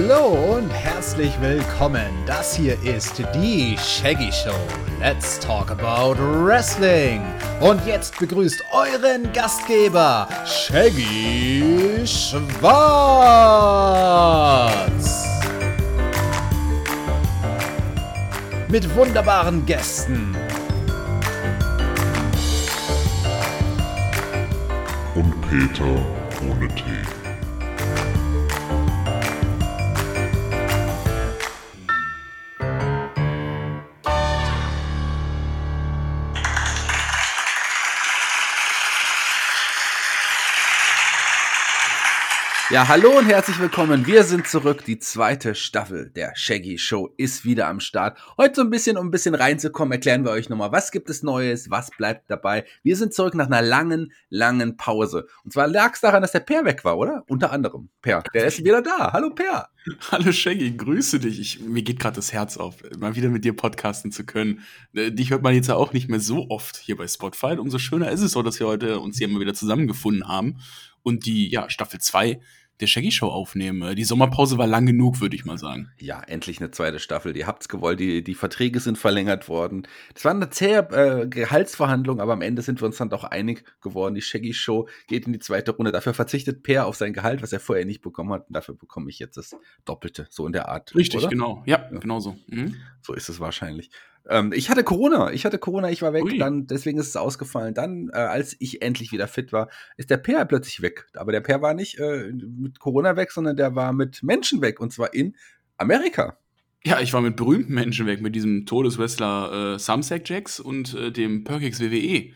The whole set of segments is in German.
Hallo und herzlich willkommen. Das hier ist die Shaggy Show. Let's talk about Wrestling. Und jetzt begrüßt euren Gastgeber, Shaggy Schwarz. Mit wunderbaren Gästen. Und Peter ohne Tee. Ja, hallo und herzlich willkommen. Wir sind zurück. Die zweite Staffel der Shaggy Show ist wieder am Start. Heute so ein bisschen, um ein bisschen reinzukommen, erklären wir euch nochmal, was gibt es Neues, was bleibt dabei. Wir sind zurück nach einer langen, langen Pause. Und zwar lag es daran, dass der Per weg war, oder? Unter anderem. Per, der ist wieder da. Hallo Per. Hallo Shaggy, grüße dich. Ich, mir geht gerade das Herz auf, mal wieder mit dir podcasten zu können. Äh, dich hört man jetzt ja auch nicht mehr so oft hier bei Spotify. Umso schöner ist es so, dass wir heute uns hier mal wieder zusammengefunden haben und die ja, Staffel 2 der Shaggy Show aufnehmen. Äh, die Sommerpause war lang genug, würde ich mal sagen. Ja, endlich eine zweite Staffel. Die habt's gewollt, die, die Verträge sind verlängert worden. Das war eine zähe äh, Gehaltsverhandlung, aber am Ende sind wir uns dann doch einig geworden. Die Shaggy Show geht in die zweite Runde. Dafür verzichtet Per auf sein Gehalt, was er vorher nicht bekommen hat. Und dafür bekomme ich jetzt das Doppelte, so in der Art. Richtig, oder? genau. Ja, ja. genau so. Mhm. So ist es wahrscheinlich. Ähm, ich hatte Corona. Ich hatte Corona, ich war weg. Ui. Dann, deswegen ist es ausgefallen. Dann, äh, als ich endlich wieder fit war, ist der Per plötzlich weg. Aber der Per war nicht äh, mit Corona weg, sondern der war mit Menschen weg. Und zwar in Amerika. Ja, ich war mit berühmten Menschen weg, mit diesem Todeswrestler äh, Samsack Jax und äh, dem Perkix WWE.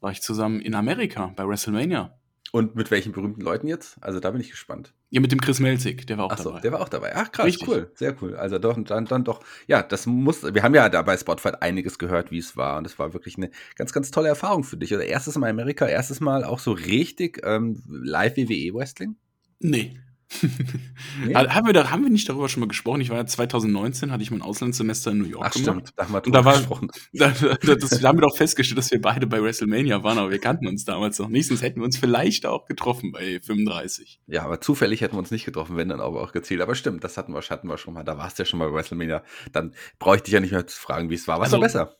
War ich zusammen in Amerika bei WrestleMania. Und mit welchen berühmten Leuten jetzt? Also da bin ich gespannt. Ja, mit dem Chris Melzig, der war auch Ach so, dabei. Der war auch dabei. Ach krass, Richtig. cool, sehr cool. Also doch, dann, dann doch, ja, das muss, wir haben ja da bei Spotify einiges gehört, wie es war. Und es war wirklich eine ganz, ganz tolle Erfahrung für dich. Oder also erstes Mal Amerika, erstes Mal auch so richtig ähm, live WWE Wrestling? Nee. Nee? haben, wir da, haben wir nicht darüber schon mal gesprochen? Ich war ja 2019, hatte ich mein Auslandssemester in New York Ach, gemacht. Stimmt, da haben wir und da, war, gesprochen. Da, da, das, da haben wir doch festgestellt, dass wir beide bei WrestleMania waren, aber wir kannten uns damals noch nicht, sonst hätten wir uns vielleicht auch getroffen bei 35. Ja, aber zufällig hätten wir uns nicht getroffen, wenn dann aber auch gezielt. Aber stimmt, das hatten wir, hatten wir schon mal. Da warst du ja schon mal bei WrestleMania. Dann brauche ich dich ja nicht mehr zu fragen, wie es war. Was also, war besser?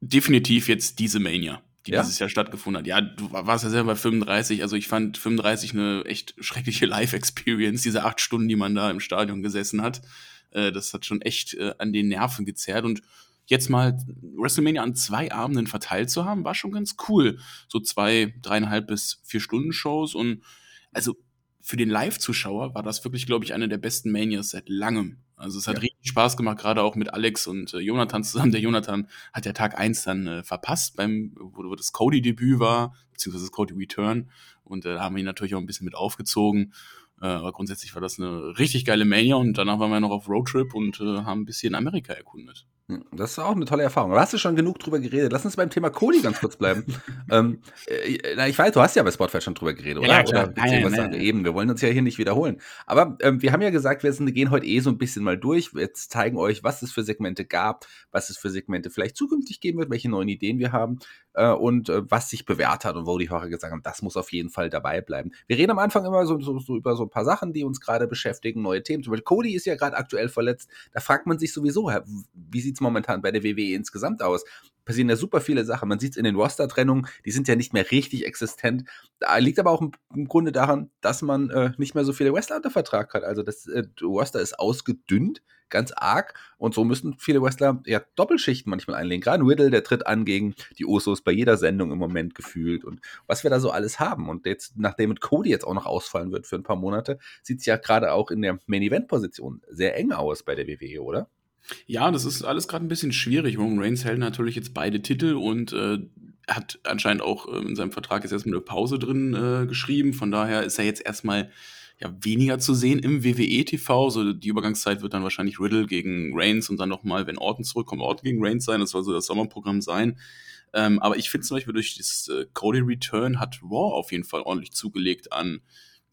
Definitiv jetzt diese Mania die ja? dieses Jahr stattgefunden hat. Ja, du warst ja selber bei 35, also ich fand 35 eine echt schreckliche Live-Experience, diese acht Stunden, die man da im Stadion gesessen hat. Äh, das hat schon echt äh, an den Nerven gezerrt und jetzt mal WrestleMania an zwei Abenden verteilt zu haben, war schon ganz cool. So zwei, dreieinhalb bis vier Stunden Shows und also für den Live-Zuschauer war das wirklich, glaube ich, eine der besten Manias seit langem. Also es hat ja. richtig Spaß gemacht, gerade auch mit Alex und äh, Jonathan zusammen. Der Jonathan hat ja Tag eins dann äh, verpasst, beim, wo, wo das Cody-Debüt war, beziehungsweise das Cody Return. Und äh, da haben wir ihn natürlich auch ein bisschen mit aufgezogen. Äh, aber grundsätzlich war das eine richtig geile Mania und danach waren wir noch auf Roadtrip und äh, haben ein bisschen Amerika erkundet. Das ist auch eine tolle Erfahrung. Aber hast du schon genug drüber geredet? Lass uns beim Thema Cody ganz kurz bleiben. ähm, äh, na, ich weiß, du hast ja bei Spotify schon drüber geredet, oder? Ja, klar. oder nein, nein, nein. Eben, wir wollen uns ja hier nicht wiederholen. Aber ähm, wir haben ja gesagt, wir sind, gehen heute eh so ein bisschen mal durch. Wir zeigen euch, was es für Segmente gab, was es für Segmente vielleicht zukünftig geben wird, welche neuen Ideen wir haben äh, und äh, was sich bewährt hat und wo die Hörer gesagt haben, das muss auf jeden Fall dabei bleiben. Wir reden am Anfang immer so, so, so über so ein paar Sachen, die uns gerade beschäftigen, neue Themen. Zum Beispiel Cody ist ja gerade aktuell verletzt. Da fragt man sich sowieso, wie sieht es momentan bei der WWE insgesamt aus? passieren ja super viele Sachen. Man sieht es in den Roster-Trennungen, die sind ja nicht mehr richtig existent. Da liegt aber auch im, im Grunde daran, dass man äh, nicht mehr so viele Wrestler unter Vertrag hat. Also das äh, Roster ist ausgedünnt ganz arg. Und so müssen viele Wrestler ja Doppelschichten manchmal einlegen. Gerade Riddle, der tritt an gegen die Usos bei jeder Sendung im Moment gefühlt. Und was wir da so alles haben. Und jetzt, nachdem mit Cody jetzt auch noch ausfallen wird für ein paar Monate, sieht es ja gerade auch in der Main-Event-Position sehr eng aus bei der WWE, oder? Ja, das ist alles gerade ein bisschen schwierig. Roman Reigns hält natürlich jetzt beide Titel und äh, hat anscheinend auch äh, in seinem Vertrag jetzt erstmal eine Pause drin äh, geschrieben. Von daher ist er jetzt erstmal ja, weniger zu sehen im WWE-TV. So die Übergangszeit wird dann wahrscheinlich Riddle gegen Reigns und dann nochmal, wenn Orton zurückkommt, Orton gegen Reigns sein. Das soll so das Sommerprogramm sein. Ähm, aber ich finde zum Beispiel durch das äh, Cody Return hat Raw auf jeden Fall ordentlich zugelegt an,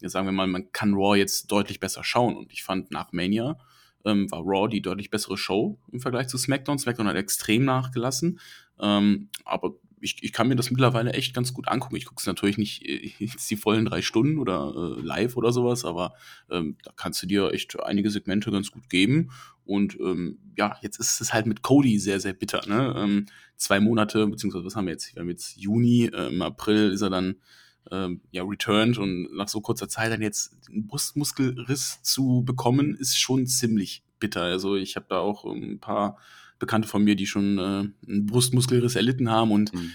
ja, sagen wir mal, man kann Raw jetzt deutlich besser schauen. Und ich fand nach Mania ähm, war Raw die deutlich bessere Show im Vergleich zu SmackDown. SmackDown hat extrem nachgelassen. Ähm, aber ich, ich kann mir das mittlerweile echt ganz gut angucken. Ich gucke es natürlich nicht äh, jetzt die vollen drei Stunden oder äh, live oder sowas, aber ähm, da kannst du dir echt einige Segmente ganz gut geben. Und ähm, ja, jetzt ist es halt mit Cody sehr, sehr bitter. Ne? Ähm, zwei Monate, beziehungsweise was haben wir jetzt? Wir haben jetzt Juni, äh, im April ist er dann ähm, ja returned und nach so kurzer Zeit dann jetzt einen Brustmuskelriss zu bekommen, ist schon ziemlich bitter. Also ich habe da auch ein paar Bekannte von mir, die schon äh, einen Brustmuskelriss erlitten haben und mhm.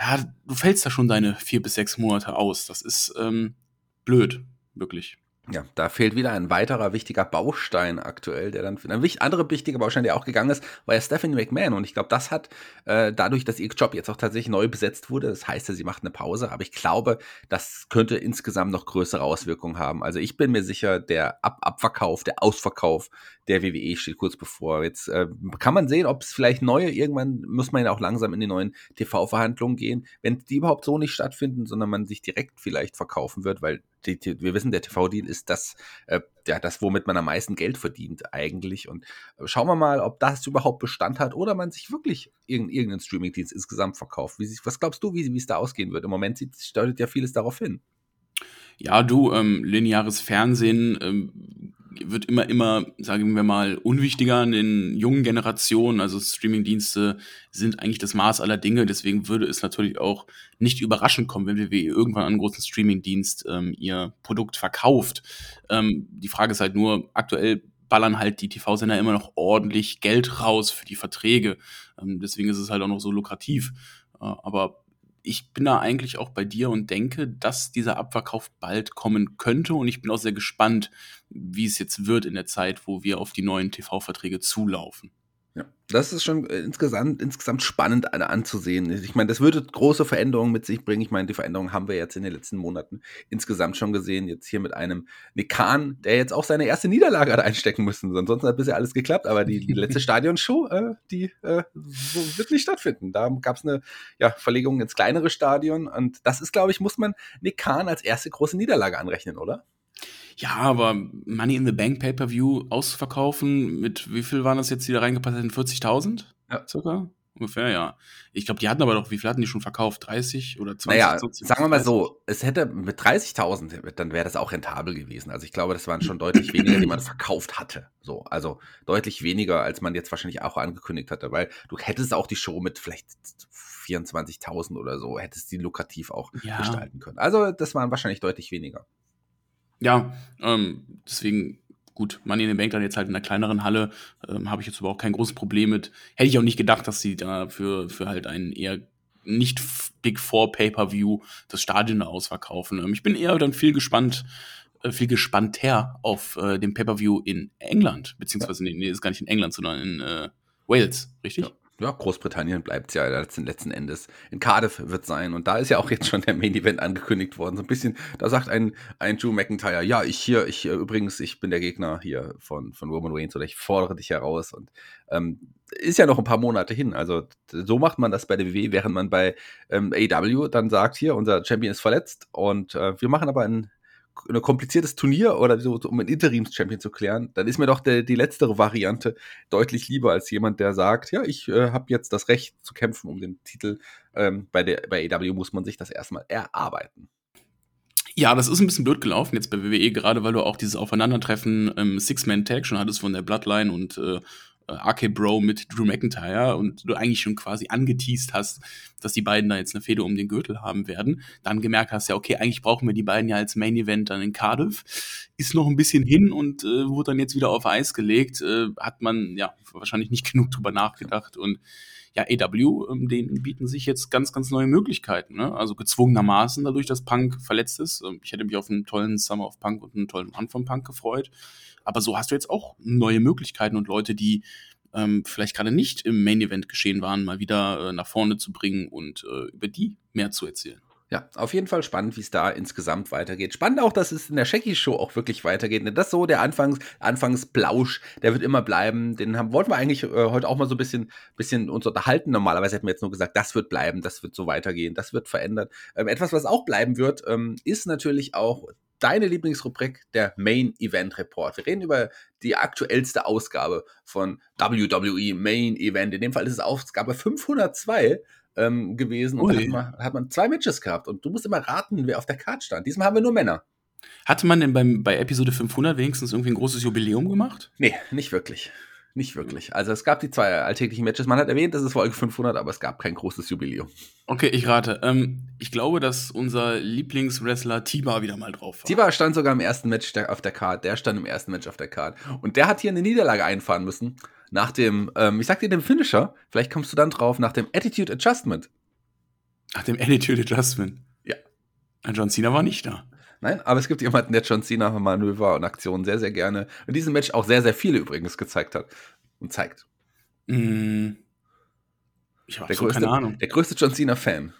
ja, du fällst da schon deine vier bis sechs Monate aus. Das ist ähm, blöd, wirklich. Ja, da fehlt wieder ein weiterer wichtiger Baustein aktuell, der dann ein anderer wichtiger Baustein, der auch gegangen ist, war ja Stephanie McMahon. Und ich glaube, das hat äh, dadurch, dass ihr Job jetzt auch tatsächlich neu besetzt wurde, das heißt ja, sie macht eine Pause, aber ich glaube, das könnte insgesamt noch größere Auswirkungen haben. Also ich bin mir sicher, der Ab Abverkauf, der Ausverkauf der WWE steht kurz bevor. Jetzt äh, kann man sehen, ob es vielleicht neue, irgendwann muss man ja auch langsam in die neuen TV-Verhandlungen gehen, wenn die überhaupt so nicht stattfinden, sondern man sich direkt vielleicht verkaufen wird, weil die, die, wir wissen, der TV-Deal ist das, äh, ja, das, womit man am meisten Geld verdient eigentlich. Und äh, schauen wir mal, ob das überhaupt Bestand hat oder man sich wirklich irgendeinen, irgendeinen Streaming-Dienst insgesamt verkauft. Wie, was glaubst du, wie es da ausgehen wird? Im Moment sieht, deutet ja vieles darauf hin. Ja, du, ähm, lineares Fernsehen ähm, wird immer, immer, sagen wir mal, unwichtiger in den jungen Generationen. Also Streamingdienste sind eigentlich das Maß aller Dinge. Deswegen würde es natürlich auch nicht überraschend kommen, wenn WWE irgendwann einen großen Streamingdienst ähm, ihr Produkt verkauft. Ähm, die Frage ist halt nur, aktuell ballern halt die TV-Sender immer noch ordentlich Geld raus für die Verträge. Ähm, deswegen ist es halt auch noch so lukrativ. Äh, aber ich bin da eigentlich auch bei dir und denke, dass dieser Abverkauf bald kommen könnte. Und ich bin auch sehr gespannt, wie es jetzt wird in der Zeit, wo wir auf die neuen TV-Verträge zulaufen. Ja, das ist schon äh, insgesamt, insgesamt spannend anzusehen. Ich meine, das würde große Veränderungen mit sich bringen. Ich meine, die Veränderungen haben wir jetzt in den letzten Monaten insgesamt schon gesehen. Jetzt hier mit einem Nikan, der jetzt auch seine erste Niederlage hat einstecken müssen. Ansonsten hat bisher alles geklappt, aber die, die letzte Stadionshow, äh, die äh, so wird nicht stattfinden. Da gab es eine ja, Verlegung ins kleinere Stadion und das ist, glaube ich, muss man Nikan als erste große Niederlage anrechnen, oder? Ja, aber Money in the Bank Pay-Per-View ausverkaufen, mit wie viel waren das jetzt, die da reingepasst hätten? 40.000? Ja. Circa? Ungefähr, ja. Ich glaube, die hatten aber doch, wie viel hatten die schon verkauft? 30 oder 20? Naja, 20, sagen wir mal so, es hätte mit 30.000, dann wäre das auch rentabel gewesen. Also ich glaube, das waren schon deutlich weniger, die man verkauft hatte. So, also deutlich weniger, als man jetzt wahrscheinlich auch angekündigt hatte, weil du hättest auch die Show mit vielleicht 24.000 oder so, hättest die lukrativ auch ja. gestalten können. Also das waren wahrscheinlich deutlich weniger. Ja, ähm, deswegen gut, Money in the Bank dann jetzt halt in einer kleineren Halle, ähm, habe ich jetzt aber auch kein großes Problem mit. Hätte ich auch nicht gedacht, dass sie da für, für halt einen eher nicht Big Four Pay-Per-View das Stadion ausverkaufen. Ähm, ich bin eher dann viel gespannt, äh, viel gespannter auf äh, den Pay-Per-View in England, beziehungsweise, nee, nee, ist gar nicht in England, sondern in äh, Wales, richtig? Ja ja, Großbritannien bleibt ja letzten, letzten Endes. In Cardiff wird sein. Und da ist ja auch jetzt schon der Main Event angekündigt worden. So ein bisschen, da sagt ein, ein Drew McIntyre, ja, ich hier, ich äh, übrigens, ich bin der Gegner hier von, von Roman Reigns oder ich fordere dich heraus. Und ähm, ist ja noch ein paar Monate hin. Also so macht man das bei der WWE, während man bei ähm, AW dann sagt, hier, unser Champion ist verletzt und äh, wir machen aber ein ein kompliziertes Turnier oder so, um einen Interims-Champion zu klären, dann ist mir doch der, die letztere Variante deutlich lieber als jemand, der sagt, ja, ich äh, habe jetzt das Recht zu kämpfen um den Titel. Ähm, bei, der, bei AW muss man sich das erstmal erarbeiten. Ja, das ist ein bisschen blöd gelaufen jetzt bei WWE, gerade weil du auch dieses Aufeinandertreffen ähm, Six-Man-Tag schon hattest von der Bloodline und äh, äh, Bro mit Drew McIntyre und du eigentlich schon quasi angeteased hast, dass die beiden da jetzt eine Fehde um den Gürtel haben werden, dann gemerkt hast, ja, okay, eigentlich brauchen wir die beiden ja als Main Event dann in Cardiff. Ist noch ein bisschen hin und äh, wurde dann jetzt wieder auf Eis gelegt. Äh, hat man ja wahrscheinlich nicht genug drüber nachgedacht und ja, AW, ähm, denen bieten sich jetzt ganz, ganz neue Möglichkeiten. Ne? Also gezwungenermaßen dadurch, dass Punk verletzt ist. Ähm, ich hätte mich auf einen tollen Summer of Punk und einen tollen von Punk gefreut. Aber so hast du jetzt auch neue Möglichkeiten und Leute, die ähm, vielleicht gerade nicht im Main Event geschehen waren, mal wieder äh, nach vorne zu bringen und äh, über die mehr zu erzählen. Ja, auf jeden Fall spannend, wie es da insgesamt weitergeht. Spannend auch, dass es in der Shaggy Show auch wirklich weitergeht. Das ist so der Anfangs, Anfangsblausch, der wird immer bleiben. Den haben, wollten wir eigentlich äh, heute auch mal so ein bisschen, bisschen uns unterhalten. Normalerweise hätten wir jetzt nur gesagt, das wird bleiben, das wird so weitergehen, das wird verändert. Ähm, etwas, was auch bleiben wird, ähm, ist natürlich auch deine Lieblingsrubrik, der Main Event Report. Wir reden über die aktuellste Ausgabe von WWE Main Event. In dem Fall ist es Ausgabe 502 ähm, gewesen und da hat man, hat man, zwei Matches gehabt und du musst immer raten, wer auf der Karte stand. Diesmal haben wir nur Männer. Hatte man denn beim, bei Episode 500 wenigstens irgendwie ein großes Jubiläum gemacht? Nee, nicht wirklich. Nicht wirklich. Also es gab die zwei alltäglichen Matches. Man hat erwähnt, das ist Folge 500, aber es gab kein großes Jubiläum. Okay, ich rate. Ähm, ich glaube, dass unser Lieblingswrestler Tiba wieder mal drauf war. Tiba stand sogar im ersten Match auf der Card. Der stand im ersten Match auf der Card. Und der hat hier eine Niederlage einfahren müssen. Nach dem, ähm, ich sag dir dem Finisher, vielleicht kommst du dann drauf, nach dem Attitude Adjustment. Nach dem Attitude Adjustment? Ja. John Cena war nicht da. Nein, aber es gibt jemanden, der John Cena Manöver und Aktionen sehr, sehr gerne in diesem Match auch sehr, sehr viele übrigens gezeigt hat und zeigt. Mm. Ich habe keine Ahnung. Der größte John Cena-Fan.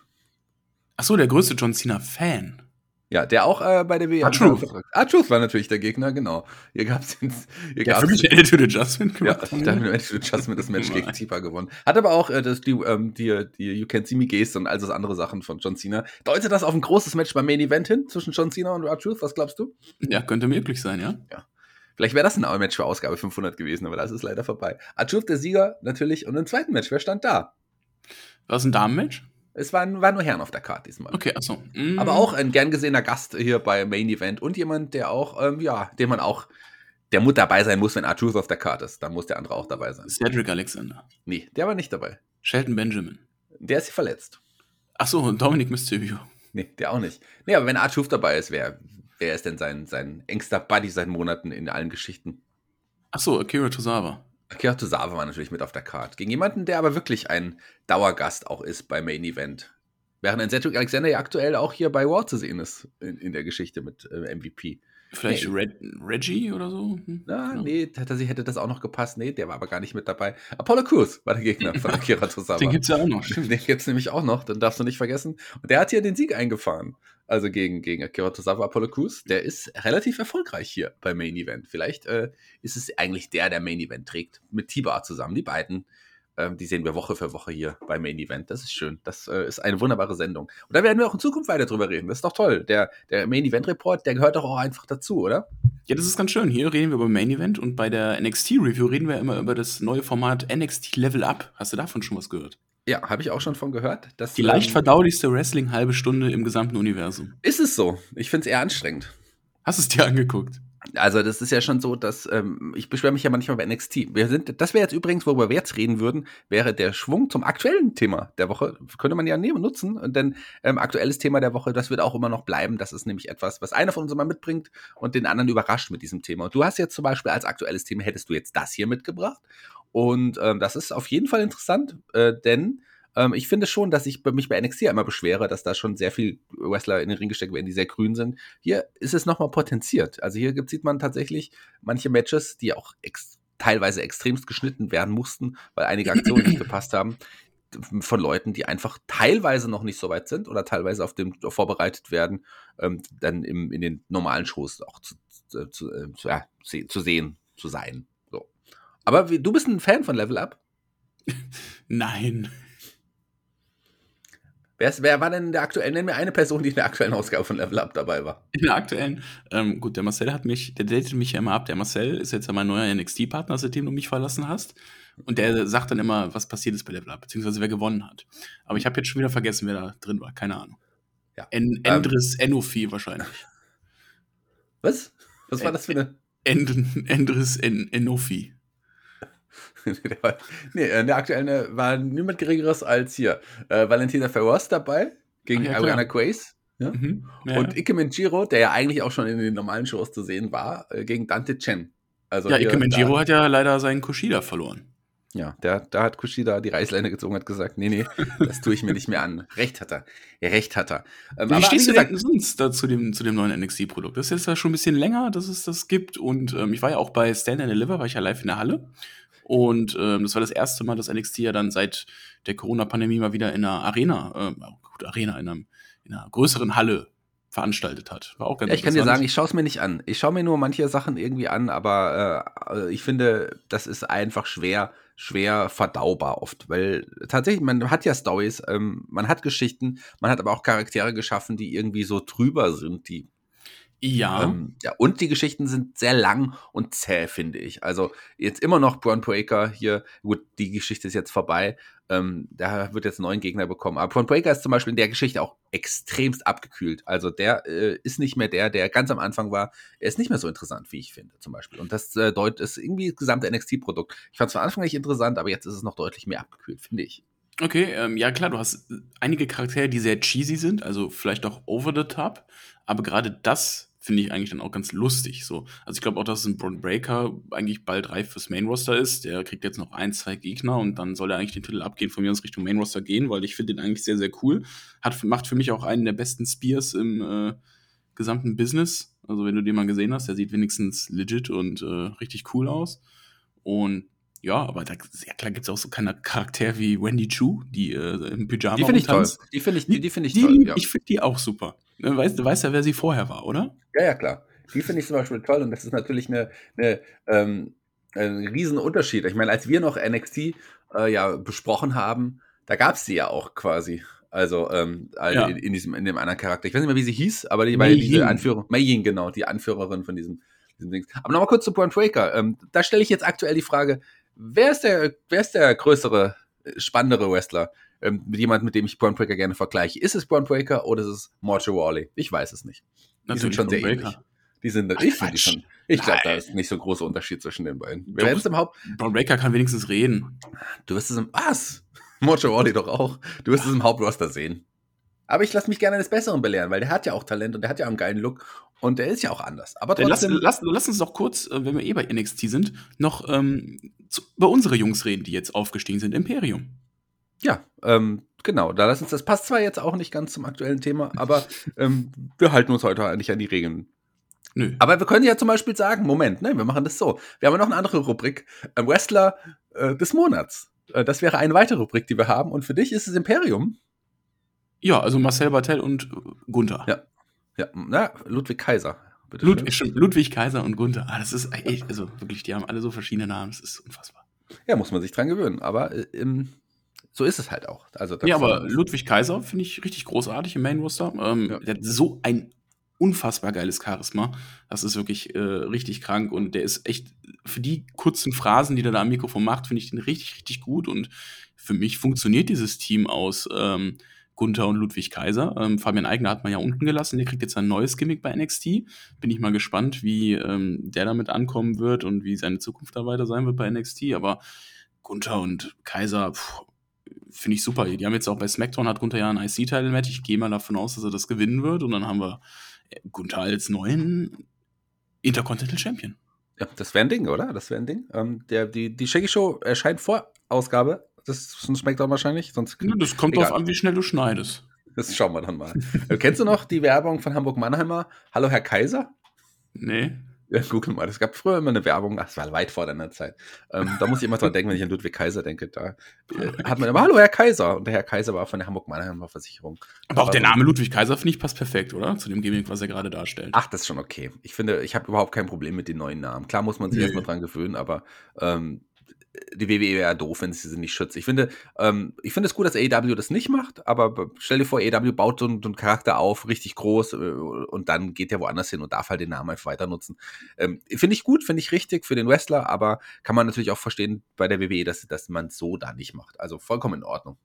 Ach so, der größte John Cena-Fan. Ja, der auch äh, bei der WM. Truth. Ah, Truth war natürlich der Gegner, genau. Hier gab es hier ja, den Attitude Adjustment gemacht. Ja, da haben wir Attitude Adjustment das Match gegen Tifa gewonnen. Hat aber auch äh, das, die, ähm, die, die You Can See Me Geste und all das andere Sachen von John Cena. Deutet das auf ein großes Match beim Main Event hin zwischen John Cena und R-Truth? Was glaubst du? Ja, könnte möglich sein, ja. Ja. Vielleicht wäre das ein Match für Ausgabe 500 gewesen, aber das ist leider vorbei. R-Truth der Sieger natürlich und im zweiten Match, wer stand da? War es ein Damenmatch? Es waren, waren nur Herren auf der Karte diesmal. Okay, achso. Mm. Aber auch ein gern gesehener Gast hier bei Main Event und jemand, der auch, ähm, ja, den man auch, der muss dabei sein muss, wenn Arthur auf der Karte ist. Dann muss der andere auch dabei sein. Cedric Alexander. Nee, der war nicht dabei. Shelton Benjamin. Der ist verletzt. Achso, und Dominic Mysterio. Nee, der auch nicht. Nee, aber wenn Arthur dabei ist, wer, wer ist denn sein, sein engster Buddy seit Monaten in allen Geschichten? Achso, Akira Tozawa. Akira Tozawa war natürlich mit auf der Karte. Gegen jemanden, der aber wirklich ein Dauergast auch ist beim Main Event. Während ein Cedric Alexander ja aktuell auch hier bei War zu sehen ist in, in der Geschichte mit äh, MVP. Vielleicht nee. Reg Reggie oder so? Hm? Na, ja. nee, tatsächlich hätte das auch noch gepasst. Nee, der war aber gar nicht mit dabei. Apollo Crews war der Gegner von Akira Tozawa. Den gibt's ja auch noch. Den gibt's nämlich auch noch, dann darfst du nicht vergessen. Und der hat hier den Sieg eingefahren. Also gegen, gegen Akira Tozawa Apollo Crews. Der ist relativ erfolgreich hier beim Main Event. Vielleicht äh, ist es eigentlich der, der Main Event trägt. Mit Tiba zusammen. Die beiden ähm, die sehen wir Woche für Woche hier beim Main Event. Das ist schön. Das äh, ist eine wunderbare Sendung. Und da werden wir auch in Zukunft weiter drüber reden. Das ist doch toll. Der, der Main Event Report, der gehört doch auch einfach dazu, oder? Ja, das ist ganz schön. Hier reden wir über Main Event und bei der NXT Review reden wir immer über das neue Format NXT Level Up. Hast du davon schon was gehört? Ja, habe ich auch schon von gehört. Dass, Die leicht ähm, verdaulichste Wrestling halbe Stunde im gesamten Universum. Ist es so? Ich finde es eher anstrengend. Hast du es dir angeguckt? Also das ist ja schon so, dass ähm, ich beschwere mich ja manchmal bei NXT. Wir sind, das wäre jetzt übrigens, worüber wir jetzt reden würden, wäre der Schwung zum aktuellen Thema der Woche. Könnte man ja nehmen, nutzen. Denn ähm, aktuelles Thema der Woche, das wird auch immer noch bleiben. Das ist nämlich etwas, was einer von uns immer mitbringt und den anderen überrascht mit diesem Thema. Und du hast jetzt zum Beispiel als aktuelles Thema, hättest du jetzt das hier mitgebracht. Und ähm, das ist auf jeden Fall interessant, äh, denn ähm, ich finde schon, dass ich mich bei NXT immer beschwere, dass da schon sehr viel Wrestler in den Ring gesteckt werden, die sehr grün sind. Hier ist es nochmal potenziert. Also hier gibt, sieht man tatsächlich manche Matches, die auch ex teilweise extremst geschnitten werden mussten, weil einige Aktionen nicht gepasst haben von Leuten, die einfach teilweise noch nicht so weit sind oder teilweise auf dem vorbereitet werden, ähm, dann im, in den normalen Shows auch zu, zu, zu, äh, zu sehen, zu sein. Aber wie, du bist ein Fan von Level Up? Nein. Wer, wer war denn in der aktuellen? Nenn mir eine Person, die in der aktuellen Ausgabe von Level Up dabei war. In der aktuellen? Ähm, gut, der Marcel hat mich, der datet mich ja immer ab. Der Marcel ist jetzt ja mein neuer NXT-Partner, seitdem du mich verlassen hast. Und der sagt dann immer, was passiert ist bei Level Up, beziehungsweise wer gewonnen hat. Aber ich habe jetzt schon wieder vergessen, wer da drin war. Keine Ahnung. Ja. En Endris ähm, Enofi wahrscheinlich. Was? Was war das für eine? Endris en Enofi. nee, in der aktuellen äh, war niemand Geringeres als hier äh, Valentina Ferros dabei gegen ja, Ariana Grace. Ja? Mhm. Ja, und Ike Menjiro, der ja eigentlich auch schon in den normalen Shows zu sehen war, äh, gegen Dante Chen. Also ja, Ike Menjiro hat ja leider seinen Kushida verloren. Ja, der, da hat Kushida die Reißleine gezogen, hat gesagt, nee, nee, das tue ich mir nicht mehr an. Recht hat er. Recht hat er. Ähm, wie stehst du denn sonst da zu dem, zu dem neuen NXT-Produkt? Das ist jetzt ja schon ein bisschen länger, dass es das gibt. Und ähm, ich war ja auch bei Stand and Deliver, war ich ja live in der Halle. Und ähm, das war das erste Mal, dass NXT ja dann seit der Corona-Pandemie mal wieder in einer Arena, äh, gut, Arena, in, einem, in einer größeren Halle veranstaltet hat. War auch ganz ja, Ich kann dir sagen, ich schaue es mir nicht an. Ich schaue mir nur manche Sachen irgendwie an, aber äh, ich finde, das ist einfach schwer, schwer verdaubar oft, weil tatsächlich, man hat ja Stories, ähm, man hat Geschichten, man hat aber auch Charaktere geschaffen, die irgendwie so drüber sind, die Ja. Ähm, ja. Und die Geschichten sind sehr lang und zäh, finde ich. Also jetzt immer noch Braun Breaker hier. Gut, die Geschichte ist jetzt vorbei. Ähm, da wird jetzt einen neuen Gegner bekommen. Aber Braun Breaker ist zum Beispiel in der Geschichte auch extremst abgekühlt. Also der äh, ist nicht mehr der, der ganz am Anfang war. Er ist nicht mehr so interessant, wie ich finde, zum Beispiel. Und das äh, deutet ist irgendwie das gesamte NXT-Produkt. Ich fand es von Anfang nicht interessant, aber jetzt ist es noch deutlich mehr abgekühlt, finde ich. Okay, ähm, ja klar, du hast einige Charaktere, die sehr cheesy sind, also vielleicht auch over the top, aber gerade das finde ich eigentlich dann auch ganz lustig. So. Also ich glaube auch, dass ein Braun Breaker eigentlich bald reif fürs Main Roster ist. Der kriegt jetzt noch ein, zwei Gegner und dann soll er eigentlich den Titel abgehen, von mir aus Richtung Main Roster gehen, weil ich finde den eigentlich sehr, sehr cool. Hat, macht für mich auch einen der besten Spears im äh, gesamten Business. Also wenn du den mal gesehen hast, der sieht wenigstens legit und äh, richtig cool aus. Und ja, aber da, ja, klar gibt es auch so keine Charakter wie Wendy Chu, die äh, im Pyjama Die finde ich toll. Die finde ich, die, die find ich die, toll. Ja. Ich finde die auch super. Ne, weißt, du weißt ja, wer sie vorher war, oder? Ja, ja, klar. Die finde ich zum Beispiel toll und das ist natürlich eine, eine ähm, ein Riesenunterschied. Ich meine, als wir noch NXT äh, ja besprochen haben, da gab es sie ja auch quasi. Also ähm, ja. in, in, diesem in dem anderen Charakter. Ich weiß nicht mehr, wie sie hieß, aber die war diese Anführerin, Mei Ying, genau, die Anführerin von diesem, diesem Ding. Aber nochmal kurz zu Braun Breaker. Ähm, da stelle ich jetzt aktuell die Frage, wer ist der, wer ist der größere, spannendere Wrestler? Ähm, mit jemandem, mit dem ich Braun Breaker gerne vergleiche. Ist es Braun Breaker oder ist es Mortal Wally? Ich weiß es nicht. Die sind schon sehr Breaker. ähnlich. Die sind, Ach, ich finde die schon. Ich glaube, da ist nicht so ein großer Unterschied zwischen den beiden. Wir werden es im Haupt. Braun Breaker kann wenigstens reden. Du wirst es im. Was? Mortal Wally doch auch. Du wirst es im Hauptroster sehen. Aber ich lasse mich gerne eines Besseren belehren, weil der hat ja auch Talent und der hat ja auch einen geilen Look und der ist ja auch anders. Aber trotzdem. Lass, lass, lass uns doch kurz, äh, wenn wir eh bei NXT sind, noch ähm, zu, über unsere Jungs reden, die jetzt aufgestiegen sind. Imperium. Ja, ähm, genau. Da lass uns, das passt zwar jetzt auch nicht ganz zum aktuellen Thema, aber ähm, wir halten uns heute eigentlich an die Regeln. Nö. Aber wir können ja zum Beispiel sagen, Moment, ne, wir machen das so. Wir haben noch eine andere Rubrik, äh, Wrestler äh, des Monats. Äh, das wäre eine weitere Rubrik, die wir haben. Und für dich ist es Imperium. Ja, also Marcel Bartel und Gunther. Ja, ja, na, Ludwig Kaiser. Ludwig, Ludwig Kaiser und Gunther. Ah, das ist echt, also wirklich, die haben alle so verschiedene Namen. Das ist unfassbar. Ja, muss man sich dran gewöhnen. Aber ähm, so ist es halt auch. Also, ja, aber Ludwig Kaiser finde ich richtig großartig im Main Roster. Ähm, ja. Der hat so ein unfassbar geiles Charisma. Das ist wirklich äh, richtig krank und der ist echt für die kurzen Phrasen, die der da am Mikrofon macht, finde ich den richtig, richtig gut und für mich funktioniert dieses Team aus ähm, Gunther und Ludwig Kaiser. Ähm, Fabian Eigner hat man ja unten gelassen, der kriegt jetzt ein neues Gimmick bei NXT. Bin ich mal gespannt, wie ähm, der damit ankommen wird und wie seine Zukunft da weiter sein wird bei NXT. Aber Gunther und Kaiser, finde ich super. Die haben jetzt auch bei SmackDown hat Gunther ja ein IC-Title-Match. Ich gehe mal davon aus, dass er das gewinnen wird. Und dann haben wir äh, Gunther als neuen Intercontinental Champion. Ja, das wäre ein Ding, oder? Das wäre ein Ding. Ähm, der, die, die Shaggy Show erscheint vor Ausgabe das ist ein Smackdown wahrscheinlich. Sonst ja, das kommt egal. drauf an, wie schnell du schneidest. Das schauen wir dann mal. Äh, kennst du noch die Werbung von Hamburg Mannheimer? Hallo Herr Kaiser? Nee. Ja, google mal. Es gab früher immer eine Werbung, ach, das war weit vor deiner Zeit. Ähm, da muss ich immer dran denken, wenn ich an Ludwig Kaiser denke. Da äh, hat man immer, hallo Herr Kaiser. Und der Herr Kaiser war von der Hamburg-Mannheimer Versicherung. Aber auch der Name Ludwig Kaiser, finde ich, passt perfekt, oder? Zu dem Gimmick, was er gerade darstellt. Ach, das ist schon okay. Ich finde, ich habe überhaupt kein Problem mit den neuen Namen. Klar muss man sich nee. erstmal dran gewöhnen, aber ähm, die WWE wäre doof, wenn sie sie nicht schützt. Ich finde, ähm, ich finde es gut, dass AEW das nicht macht, aber stell dir vor, AEW baut so, einen, so einen Charakter auf, richtig groß, äh, und dann geht er woanders hin und darf halt den Namen einfach weiter nutzen. Ähm, finde ich gut, finde ich richtig für den Wrestler, aber kann man natürlich auch verstehen bei der WWE, dass, dass man so da nicht macht. Also vollkommen in Ordnung.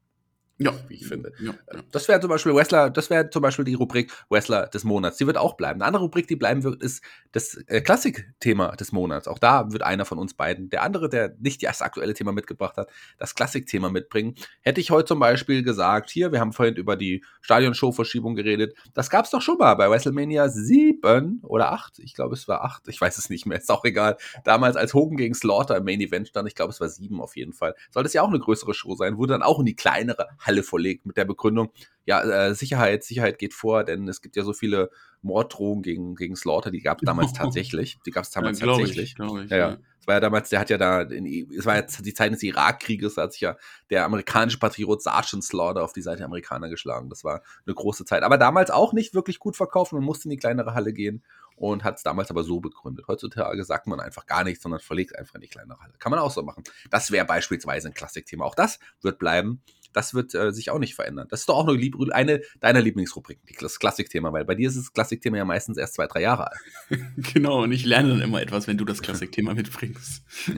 Ja, wie ich finde. Ja, ja. Das wäre zum Beispiel Wrestler, das wäre zum Beispiel die Rubrik Wrestler des Monats. Die wird auch bleiben. Eine andere Rubrik, die bleiben wird, ist das äh, Klassik-Thema des Monats. Auch da wird einer von uns beiden, der andere, der nicht das aktuelle Thema mitgebracht hat, das Klassik-Thema mitbringen. Hätte ich heute zum Beispiel gesagt, hier, wir haben vorhin über die Stadionshow-Verschiebung geredet. Das gab es doch schon mal bei WrestleMania 7 oder 8. Ich glaube, es war 8. Ich weiß es nicht mehr. Ist auch egal. Damals, als Hogan gegen Slaughter im Main Event stand, ich glaube, es war 7 auf jeden Fall. Sollte es ja auch eine größere Show sein. Wurde dann auch in die kleinere Halle verlegt mit der Begründung, ja, äh, Sicherheit, Sicherheit geht vor, denn es gibt ja so viele Morddrohungen gegen, gegen Slaughter, die gab es damals tatsächlich. Die gab es damals ja, tatsächlich. Ich, ich, ja, ja. Es war ja damals, der hat ja da, in, es war jetzt die Zeit des Irakkrieges, da hat sich ja der amerikanische Patriot Sergeant Slaughter auf die Seite der Amerikaner geschlagen. Das war eine große Zeit. Aber damals auch nicht wirklich gut verkauft. Man musste in die kleinere Halle gehen und hat es damals aber so begründet. Heutzutage sagt man einfach gar nichts, sondern verlegt einfach in die kleinere Halle. Kann man auch so machen. Das wäre beispielsweise ein Klassikthema. Auch das wird bleiben. Das wird äh, sich auch nicht verändern. Das ist doch auch eine, eine deiner Lieblingsrubriken, das Klassikthema, weil bei dir ist das Klassikthema ja meistens erst zwei, drei Jahre alt. genau, und ich lerne dann immer etwas, wenn du das Klassikthema mitbringst. Ja.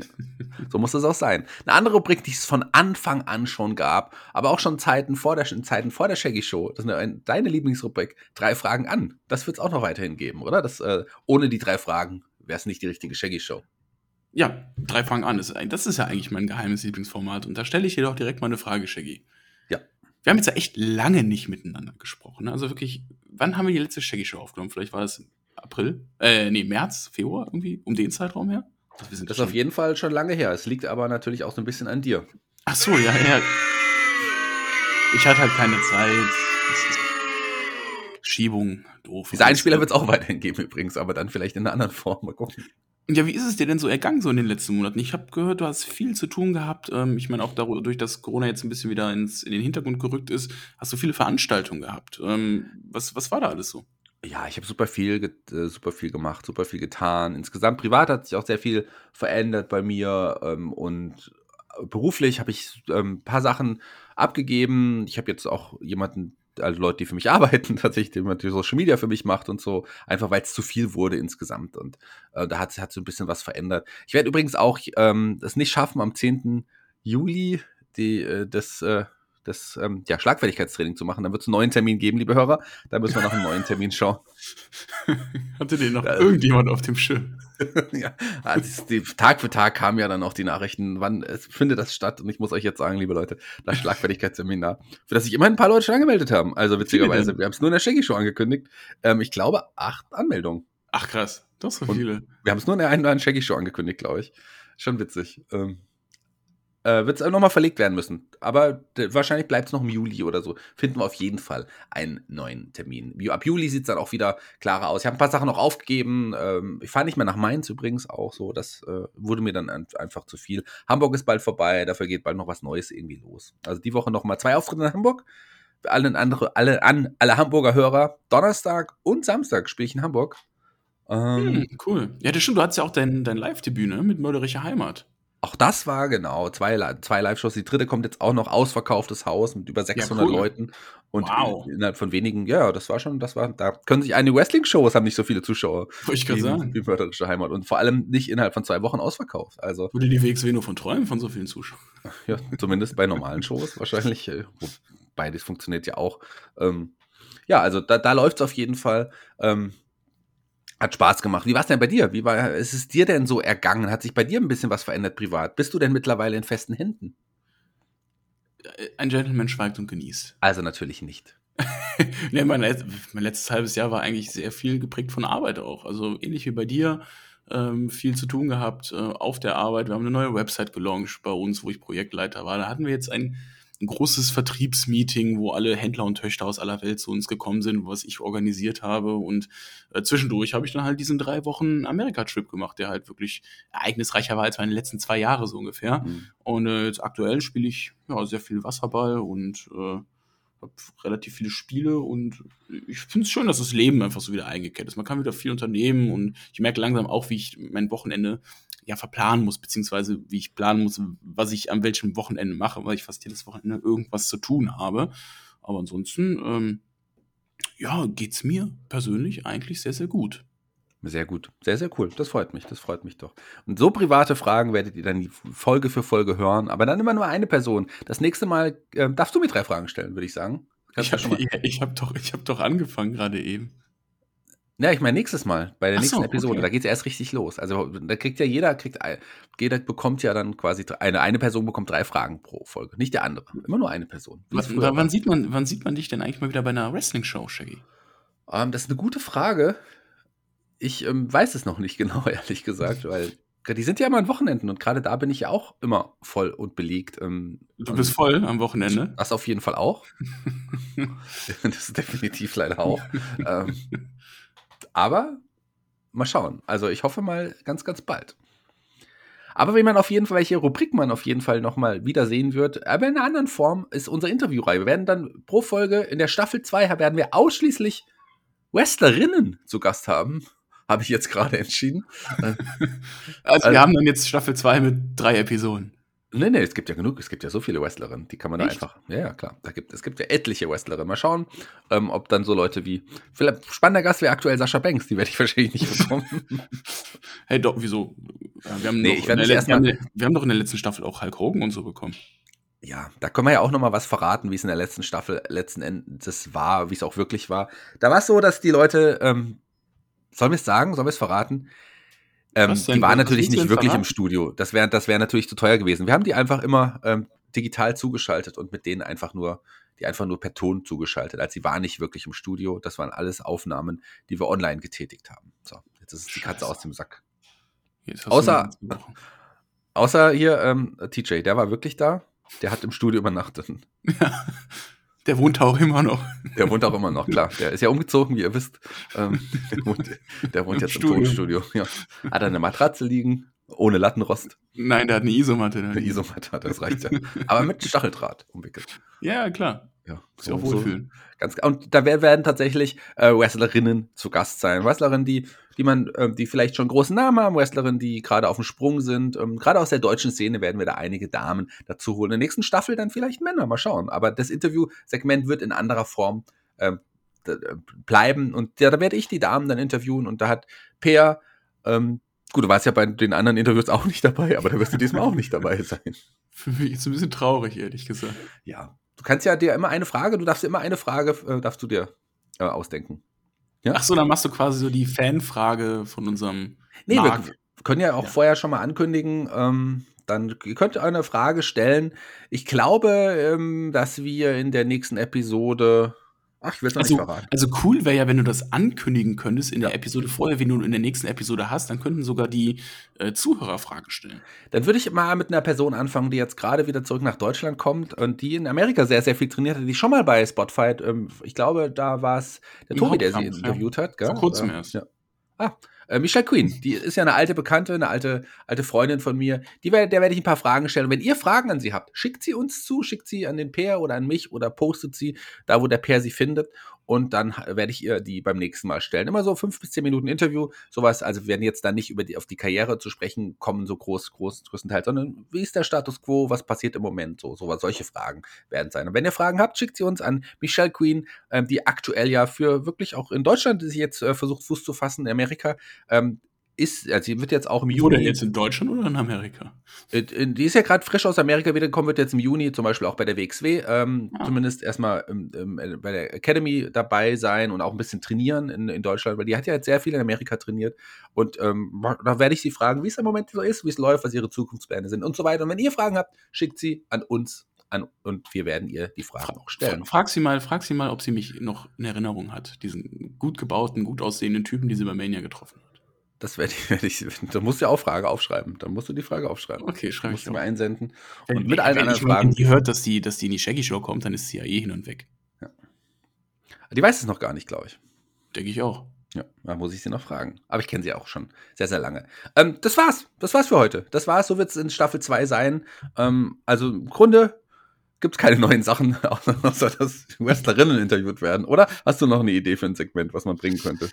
So muss das auch sein. Eine andere Rubrik, die es von Anfang an schon gab, aber auch schon Zeiten vor der, Zeiten vor der Shaggy Show, das ist eine, deine Lieblingsrubrik, drei Fragen an. Das wird es auch noch weiterhin geben, oder? Das, äh, ohne die drei Fragen wäre es nicht die richtige Shaggy Show. Ja, drei Fragen an. Das ist ja eigentlich mein geheimes Lieblingsformat. Und da stelle ich dir doch direkt mal eine Frage, Shaggy. Ja. Wir haben jetzt ja echt lange nicht miteinander gesprochen. Ne? Also wirklich, wann haben wir die letzte Shaggy Show aufgenommen? Vielleicht war das April? Äh, nee, März, Februar irgendwie? Um den Zeitraum her? Das, das ist auf jeden Fall schon lange her. Es liegt aber natürlich auch so ein bisschen an dir. Ach so, ja, ja. Ich hatte halt keine Zeit. Schiebung, doof. Diese Einspieler wird es auch weiterhin geben übrigens, aber dann vielleicht in einer anderen Form. Mal gucken. Ja, wie ist es dir denn so ergangen so in den letzten Monaten? Ich habe gehört, du hast viel zu tun gehabt. Ähm, ich meine, auch dadurch, dass Corona jetzt ein bisschen wieder ins, in den Hintergrund gerückt ist, hast du viele Veranstaltungen gehabt. Ähm, was, was war da alles so? Ja, ich habe super viel, äh, super viel gemacht, super viel getan. Insgesamt privat hat sich auch sehr viel verändert bei mir ähm, und beruflich habe ich ein ähm, paar Sachen abgegeben. Ich habe jetzt auch jemanden, also Leute, die für mich arbeiten, tatsächlich, die natürlich Social Media für mich macht und so, einfach weil es zu viel wurde insgesamt. Und äh, da hat, hat so ein bisschen was verändert. Ich werde übrigens auch ähm, es nicht schaffen, am 10. Juli die, äh, das, äh, das ähm, ja, Schlagfertigkeitstraining zu machen. Dann wird es einen neuen Termin geben, liebe Hörer. Da müssen wir nach einem neuen Termin schauen. Hatte den noch also, irgendjemand auf dem Schirm? ja, also die, Tag für Tag kamen ja dann auch die Nachrichten, wann es findet das statt. Und ich muss euch jetzt sagen, liebe Leute, das Schlagfertigkeitsseminar, für das sich immerhin ein paar Leute schon angemeldet haben. Also witzigerweise, wir haben es nur in der Shaggy Show angekündigt. Ähm, ich glaube, acht Anmeldungen. Ach krass, das so viele. wir haben es nur in der einen Shaggy Show angekündigt, glaube ich. Schon witzig. Ähm, äh, wird es nochmal verlegt werden müssen. Aber wahrscheinlich bleibt es noch im Juli oder so. Finden wir auf jeden Fall einen neuen Termin. Ab Juli sieht es dann auch wieder klarer aus. Ich habe ein paar Sachen noch aufgegeben. Ähm, ich fahre nicht mehr nach Mainz übrigens auch so. Das äh, wurde mir dann ein, einfach zu viel. Hamburg ist bald vorbei. Dafür geht bald noch was Neues irgendwie los. Also die Woche nochmal zwei Auftritte in Hamburg. Alle, andere, alle, an, alle Hamburger Hörer. Donnerstag und Samstag spiele ich in Hamburg. Ähm, hm, cool. Ja, das stimmt. Du hattest ja auch dein, dein Live-Debüt ne? mit Mörderische Heimat. Auch das war genau zwei, zwei Live-Shows. Die dritte kommt jetzt auch noch ausverkauftes Haus mit über 600 ja, cool. Leuten und wow. innerhalb von wenigen. Ja, das war schon, das war. Da können sich einige Wrestling-Shows haben nicht so viele Zuschauer. Ich gerade sagen. Wie mörderische Heimat und vor allem nicht innerhalb von zwei Wochen ausverkauft. Also würde die WXW nur von träumen von so vielen Zuschauern. Ja, zumindest bei normalen Shows wahrscheinlich. Äh, beides funktioniert ja auch. Ähm, ja, also da, da läuft es auf jeden Fall. Ähm, hat Spaß gemacht. Wie war es denn bei dir? Wie war ist es dir denn so ergangen? Hat sich bei dir ein bisschen was verändert privat? Bist du denn mittlerweile in festen Händen? Ein Gentleman schweigt und genießt. Also natürlich nicht. nee, mein, mein, letztes halbes Jahr war eigentlich sehr viel geprägt von Arbeit auch. Also ähnlich wie bei dir, ähm, viel zu tun gehabt äh, auf der Arbeit. Wir haben eine neue Website gelauncht bei uns, wo ich Projektleiter war. Da hatten wir jetzt ein ein großes Vertriebsmeeting, wo alle Händler und Töchter aus aller Welt zu uns gekommen sind, was ich organisiert habe. Und äh, zwischendurch habe ich dann halt diesen drei Wochen Amerika-Trip gemacht, der halt wirklich ereignisreicher war als meine letzten zwei Jahre so ungefähr. Mhm. Und äh, jetzt aktuell spiele ich ja sehr viel Wasserball und äh, habe relativ viele Spiele und ich finde es schön, dass das Leben einfach so wieder eingekehrt ist. Man kann wieder viel unternehmen und ich merke langsam auch, wie ich mein Wochenende ja verplanen muss, beziehungsweise wie ich planen muss, was ich an welchem Wochenende mache, weil ich fast jedes Wochenende irgendwas zu tun habe. Aber ansonsten, ähm, ja, geht's mir persönlich eigentlich sehr, sehr gut. Sehr gut. Sehr, sehr cool. Das freut mich. Das freut mich doch. Und so private Fragen werdet ihr dann Folge für Folge hören, aber dann immer nur eine Person. Das nächste Mal äh, darfst du mir drei Fragen stellen, würde ich sagen. Kannst ich habe hab doch, hab doch angefangen gerade eben. Ja, ich meine nächstes Mal, bei der Ach nächsten so, Episode, okay. da geht es erst richtig los. Also da kriegt ja jeder, kriegt jeder bekommt ja dann quasi eine, eine Person bekommt drei Fragen pro Folge, nicht der andere. Immer nur eine Person. Wann, sieht man, wann sieht man dich denn eigentlich mal wieder bei einer Wrestling-Show, Shaggy? Ähm, das ist eine gute Frage. Ich ähm, weiß es noch nicht genau, ehrlich gesagt, weil die sind ja immer an Wochenenden und gerade da bin ich ja auch immer voll und belegt. Ähm, du bist voll am Wochenende? Das auf jeden Fall auch. das ist definitiv leider auch. ähm, aber mal schauen. Also ich hoffe mal ganz, ganz bald. Aber wenn man auf jeden Fall, welche Rubrik man auf jeden Fall nochmal wiedersehen wird, aber in einer anderen Form ist unsere Interviewreihe. Wir werden dann pro Folge in der Staffel 2 werden wir ausschließlich Wrestlerinnen zu Gast haben. Habe ich jetzt gerade entschieden. also wir haben dann jetzt Staffel 2 mit drei Episoden. Nee, nee, es gibt ja genug, es gibt ja so viele Wrestlerinnen, die kann man Echt? da einfach. Ja, ja, klar. Da gibt, es gibt ja etliche Wrestlerinnen. Mal schauen, ähm, ob dann so Leute wie. Vielleicht, spannender Gast wäre aktuell Sascha Banks, die werde ich wahrscheinlich nicht bekommen. hey, doch, wieso? Wir haben, nee, ich werde letzten, wir, haben, wir haben doch in der letzten Staffel auch Hulk Hogan und so bekommen. Ja, da können wir ja auch noch mal was verraten, wie es in der letzten Staffel letzten Endes war, wie es auch wirklich war. Da war es so, dass die Leute, ähm, sollen wir es sagen, sollen wir es verraten? Ähm, die waren natürlich nicht wirklich verraten? im Studio. Das wäre das wär natürlich zu teuer gewesen. Wir haben die einfach immer ähm, digital zugeschaltet und mit denen einfach nur, die einfach nur per Ton zugeschaltet. Also sie waren nicht wirklich im Studio. Das waren alles Aufnahmen, die wir online getätigt haben. So, jetzt ist die Katze aus dem Sack. Außer, außer hier ähm, TJ, der war wirklich da. Der hat im Studio übernachtet. Der wohnt auch immer noch. Der wohnt auch immer noch, klar. Der ist ja umgezogen, wie ihr wisst. Ähm, der wohnt, der wohnt jetzt im Tonstudio. Ja. Hat er eine Matratze liegen, ohne Lattenrost. Nein, der hat eine Isomatte. Eine Isomatte hat, das reicht ja. Aber mit Stacheldraht umwickelt. Ja, klar. Ja, so, auch wohlfühlen. So, ganz, und da werden tatsächlich äh, Wrestlerinnen zu Gast sein. Wrestlerinnen, die, die man, äh, die vielleicht schon großen Namen haben, Wrestlerinnen, die gerade auf dem Sprung sind. Ähm, gerade aus der deutschen Szene werden wir da einige Damen dazu holen. In der nächsten Staffel dann vielleicht Männer, mal schauen. Aber das Interview-Segment wird in anderer Form äh, bleiben. Und ja, da werde ich die Damen dann interviewen. Und da hat Peer, ähm, gut, du warst ja bei den anderen Interviews auch nicht dabei, aber da wirst du diesmal auch nicht dabei sein. Für mich ist ein bisschen traurig, ehrlich gesagt. Ja, Du kannst ja dir immer eine Frage, du darfst immer eine Frage, äh, darfst du dir äh, ausdenken. Ja? Ach so, dann machst du quasi so die Fanfrage von unserem. Nee, Markt. wir können ja auch ja. vorher schon mal ankündigen, ähm, dann ihr könnt ihr eine Frage stellen. Ich glaube, ähm, dass wir in der nächsten Episode Ach, ich will es also, nicht verraten. Also cool wäre ja, wenn du das ankündigen könntest in der Episode vorher, wenn du in der nächsten Episode hast, dann könnten sogar die äh, Zuhörer Fragen stellen. Dann würde ich mal mit einer Person anfangen, die jetzt gerade wieder zurück nach Deutschland kommt und die in Amerika sehr, sehr viel trainiert hat, die schon mal bei Spotify, ähm, ich glaube, da war es der Tobi, der sie interviewt ja. hat. Gell? Vor kurzem ähm, erst. Ja. Ah, äh, Michelle Queen, die ist ja eine alte Bekannte, eine alte, alte Freundin von mir. Die, der werde ich ein paar Fragen stellen. Wenn ihr Fragen an sie habt, schickt sie uns zu, schickt sie an den Peer oder an mich oder postet sie da, wo der Peer sie findet und dann werde ich ihr die beim nächsten Mal stellen. Immer so fünf bis zehn Minuten Interview, sowas. Also wir werden jetzt dann nicht über die, auf die Karriere zu sprechen kommen, so groß, groß, größtenteils, sondern wie ist der Status quo, was passiert im Moment, so, sowas, solche Fragen werden sein. Und wenn ihr Fragen habt, schickt sie uns an Michelle Queen, ähm, die aktuell ja für wirklich auch in Deutschland, die sich jetzt äh, versucht, Fuß zu fassen, in Amerika, ähm, ist, also sie wird jetzt auch im Juni. Oder jetzt in Deutschland oder in Amerika? Äh, die ist ja gerade frisch aus Amerika wiedergekommen, wird jetzt im Juni zum Beispiel auch bei der WXW ähm, ah. zumindest erstmal ähm, ähm, bei der Academy dabei sein und auch ein bisschen trainieren in, in Deutschland, weil die hat ja jetzt sehr viel in Amerika trainiert. Und ähm, da werde ich sie fragen, wie es im Moment so ist, wie es läuft, was ihre Zukunftspläne sind und so weiter. Und wenn ihr Fragen habt, schickt sie an uns an und wir werden ihr die Fragen auch stellen. Frag sie mal, frag sie mal, ob sie mich noch in Erinnerung hat, diesen gut gebauten, gut aussehenden Typen, die sie bei Mania getroffen hat. Das werde ich, werd ich, da musst du ja auch Frage aufschreiben. Da musst du die Frage aufschreiben. Okay, schreibe ich. Musst du mir einsenden. Wenn, und mit allen wenn anderen Fragen. Wenn die hört, dass die, dass die in die Shaggy Show kommt, dann ist sie ja eh hin und weg. Ja. Die weiß es noch gar nicht, glaube ich. Denke ich auch. Ja, da muss ich sie noch fragen. Aber ich kenne sie auch schon sehr, sehr lange. Ähm, das war's. Das war's für heute. Das war's. So wird es in Staffel 2 sein. Ähm, also im Grunde gibt es keine neuen Sachen, außer dass Wrestlerinnen interviewt werden. Oder hast du noch eine Idee für ein Segment, was man bringen könnte?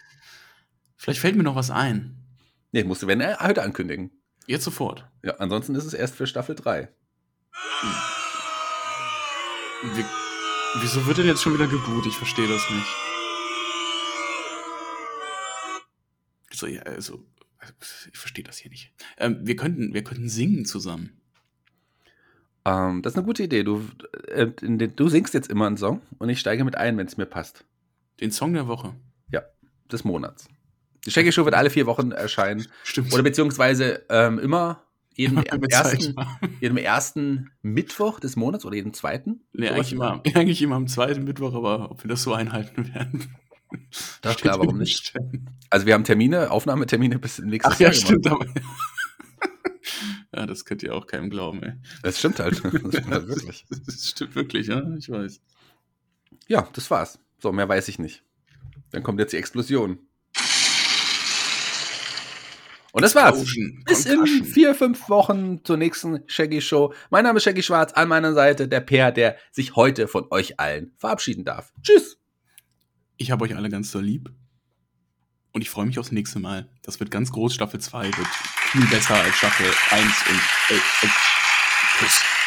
Vielleicht fällt mir noch was ein. Nee, musst du wenn heute ankündigen. Jetzt sofort. Ja, ansonsten ist es erst für Staffel 3. Wie, wieso wird denn jetzt schon wieder geboot? Ich verstehe das nicht. So, ja, also, ich verstehe das hier nicht. Ähm, wir, könnten, wir könnten singen zusammen. Ähm, das ist eine gute Idee. Du, äh, den, du singst jetzt immer einen Song und ich steige mit ein, wenn es mir passt. Den Song der Woche? Ja, des Monats. Die Shaggy Show wird alle vier Wochen erscheinen. Stimmt. Oder beziehungsweise ähm, immer jeden ersten, jedem ersten Mittwoch des Monats oder jeden zweiten? Nee, eigentlich immer, eigentlich immer am zweiten Mittwoch, aber ob wir das so einhalten werden. Das ist klar, warum nicht? Also wir haben Termine, Aufnahmetermine bis nächstes Ach, Jahr. Ja, stimmt, aber. ja, das könnt ihr auch keinem glauben, ey. Das stimmt halt. Das stimmt halt wirklich. Das stimmt wirklich, ja, ich weiß. Ja, das war's. So, mehr weiß ich nicht. Dann kommt jetzt die Explosion. Und das war's. Bis in vier, fünf Wochen zur nächsten Shaggy Show. Mein Name ist Shaggy Schwarz, an meiner Seite der Peer, der sich heute von euch allen verabschieden darf. Tschüss. Ich habe euch alle ganz so lieb. Und ich freue mich aufs nächste Mal. Das wird ganz groß. Staffel 2 wird viel besser als Staffel 1 und äh, Tschüss.